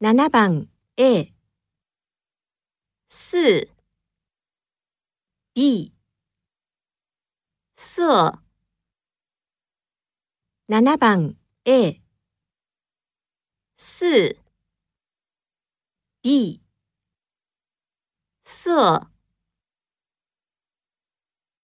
7番 A 四。B 色7番 A 四。B 色